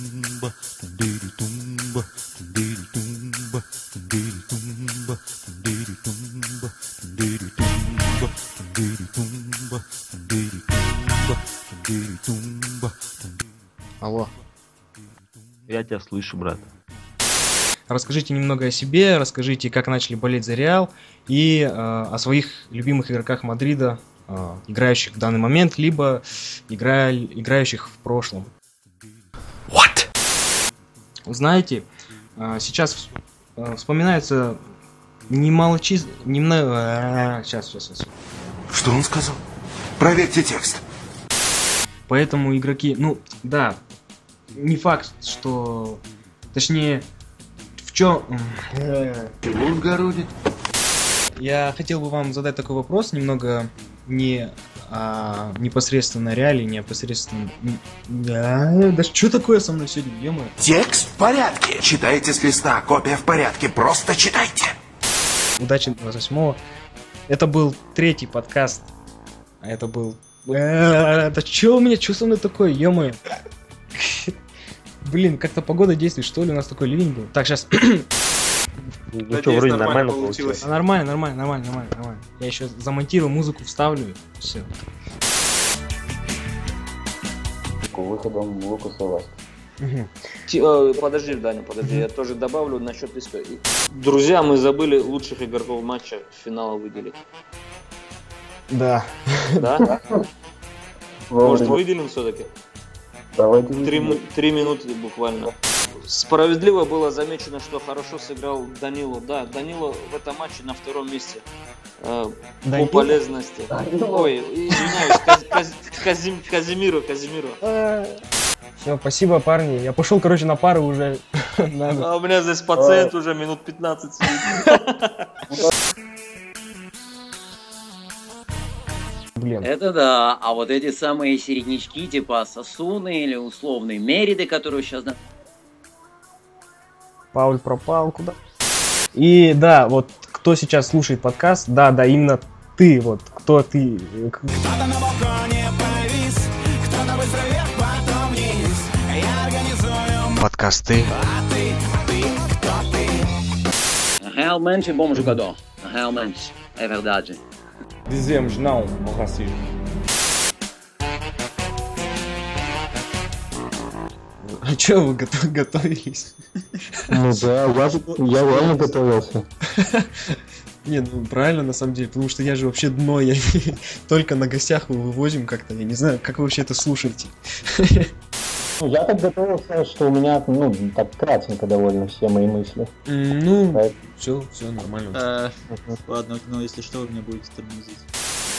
тумба, тандыри тумба, тандыри тумба, тандыри тумба, тандыри тумба, тандыри тумба, тандыри тумба, тандыри тумба, тандыри тумба, тандыри. Алло. Я тебя слышу, брат. Расскажите немного о себе, расскажите, как начали болеть за Реал и э, о своих любимых игроках Мадрида, э, играющих в данный момент, либо игра, играющих в прошлом. Знаете, э, сейчас э, вспоминается немало чиз... Немного... Сейчас, сейчас, сейчас. Что он сказал? Проверьте текст. Поэтому игроки, ну, да, не факт, что... Точнее, в чем... Чего он городит? Я хотел бы вам задать такой вопрос, немного не а, непосредственно реалии, непосредственно... Да, да что такое со мной сегодня, ё Текст в порядке. Читайте с листа, копия в порядке. Просто читайте. Удачи 28 Это был третий подкаст. А это был... Э, Да что у меня, что со мной такое, ё Блин, как-то погода действует, что ли, у нас такой ливень был. Так, сейчас... Ну Надеюсь, что, вроде нормально нормально получилось. получилось. А, Нормально, нормально, нормально, нормально, нормально. Я еще замонтирую музыку, вставлю, все. выходом Лукаса. Ти- э, Подожди, Даня, подожди, я тоже добавлю насчет истории. Друзья, мы забыли лучших игроков матча финала выделить. Да. Да? Может, выделим все-таки? Давайте Три, три минуты буквально. Справедливо было замечено, что хорошо сыграл Данило. Да, Данило в этом матче на втором месте. э, по Данило? полезности. Ой, извиняюсь, Каз- Каз- Казим- Казимиру, Казимиру. Все, спасибо, парни. Я пошел, короче, на пары уже. Надо. А у меня здесь пациент уже минут 15 сидит. Блин. Это да, а вот эти самые середнячки, типа Сосуны или условные Мериды, которые сейчас... на- Пауль пропал куда? И да, вот кто сейчас слушает подкаст, да, да, именно ты, вот, кто ты. э, к- Подкасты. Realmente bom jogador. Realmente. É verdade. Dizemos não ao racismo. А что вы готов- готовились? Ну да, я, я реально готовился. Не, ну правильно на самом деле, потому что я же вообще дно, я только на гостях мы вывозим как-то, я не знаю, как вы вообще это слушаете. Ну, я так готовился, что у меня, ну, так кратенько довольно все мои мысли. Ну, Поэтому- все, все нормально. Ладно, но если что, вы меня будете тормозить.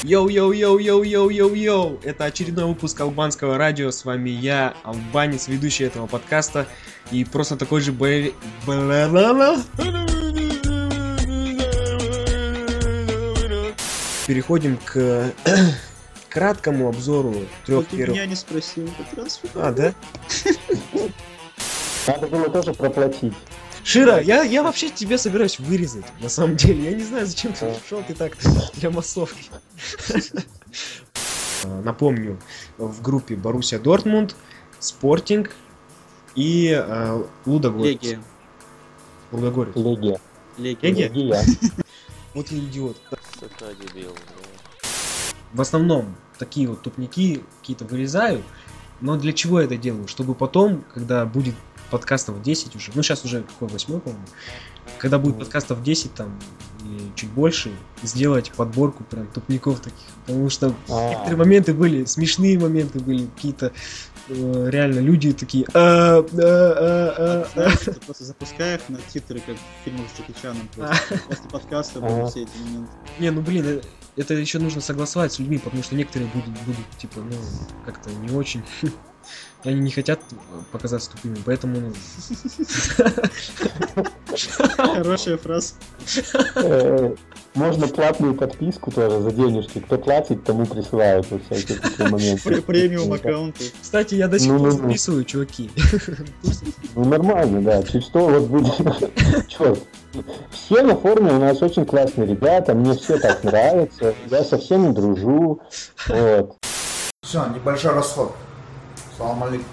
Йоу-йоу-йоу-йоу-йоу-йоу! Это очередной выпуск албанского радио. С вами я, албанец, ведущий этого подкаста. И просто такой же бла-ла-ла. Переходим к краткому обзору трех Ты первых... меня не спросил по трансферу. А, да? Надо было тоже проплатить. Шира, я, я вообще тебе собираюсь вырезать, на самом деле. Я не знаю, зачем ты пришел, ты так для массовки. Напомню, в группе Боруссия Дортмунд, Спортинг и э, Лудогорец. Легия. Лудогорец. Легия. Легия. Легия? Вот я идиот. В основном такие вот тупники какие-то вырезаю. Но для чего я это делаю? Чтобы потом, когда будет подкастов 10 уже, ну сейчас уже какой, восьмой, по-моему, когда будет подкастов 10 там, или чуть больше, сделать подборку прям тупников таких. Потому что А. некоторые моменты были, смешные моменты были, какие-то реально люди такие «А, а, а, а, а». Ты просто запускай их на титры, как в фильмах с Джеки Чаном. просто. После подкаста будут все эти моменты. Не, ну блин, э, это еще нужно согласовать с людьми, потому что некоторые будут, будут типа, ну, как-то не очень. Они не хотят э, показаться тупыми, поэтому, ну, Хорошая фраза. Можно платную подписку тоже за денежки. Кто платит, тому присылают вот всякие такие моменты. Пре- Премиум аккаунты. Кстати, я до сих Ну, пор ну, ну. записываю, чуваки. Ну нормально, да. Чуть что, вот будет. Черт. Все на форуме у нас очень классные ребята, мне все так нравится, я со всеми дружу. Вот. Все, небольшой расход. Салам алейкум.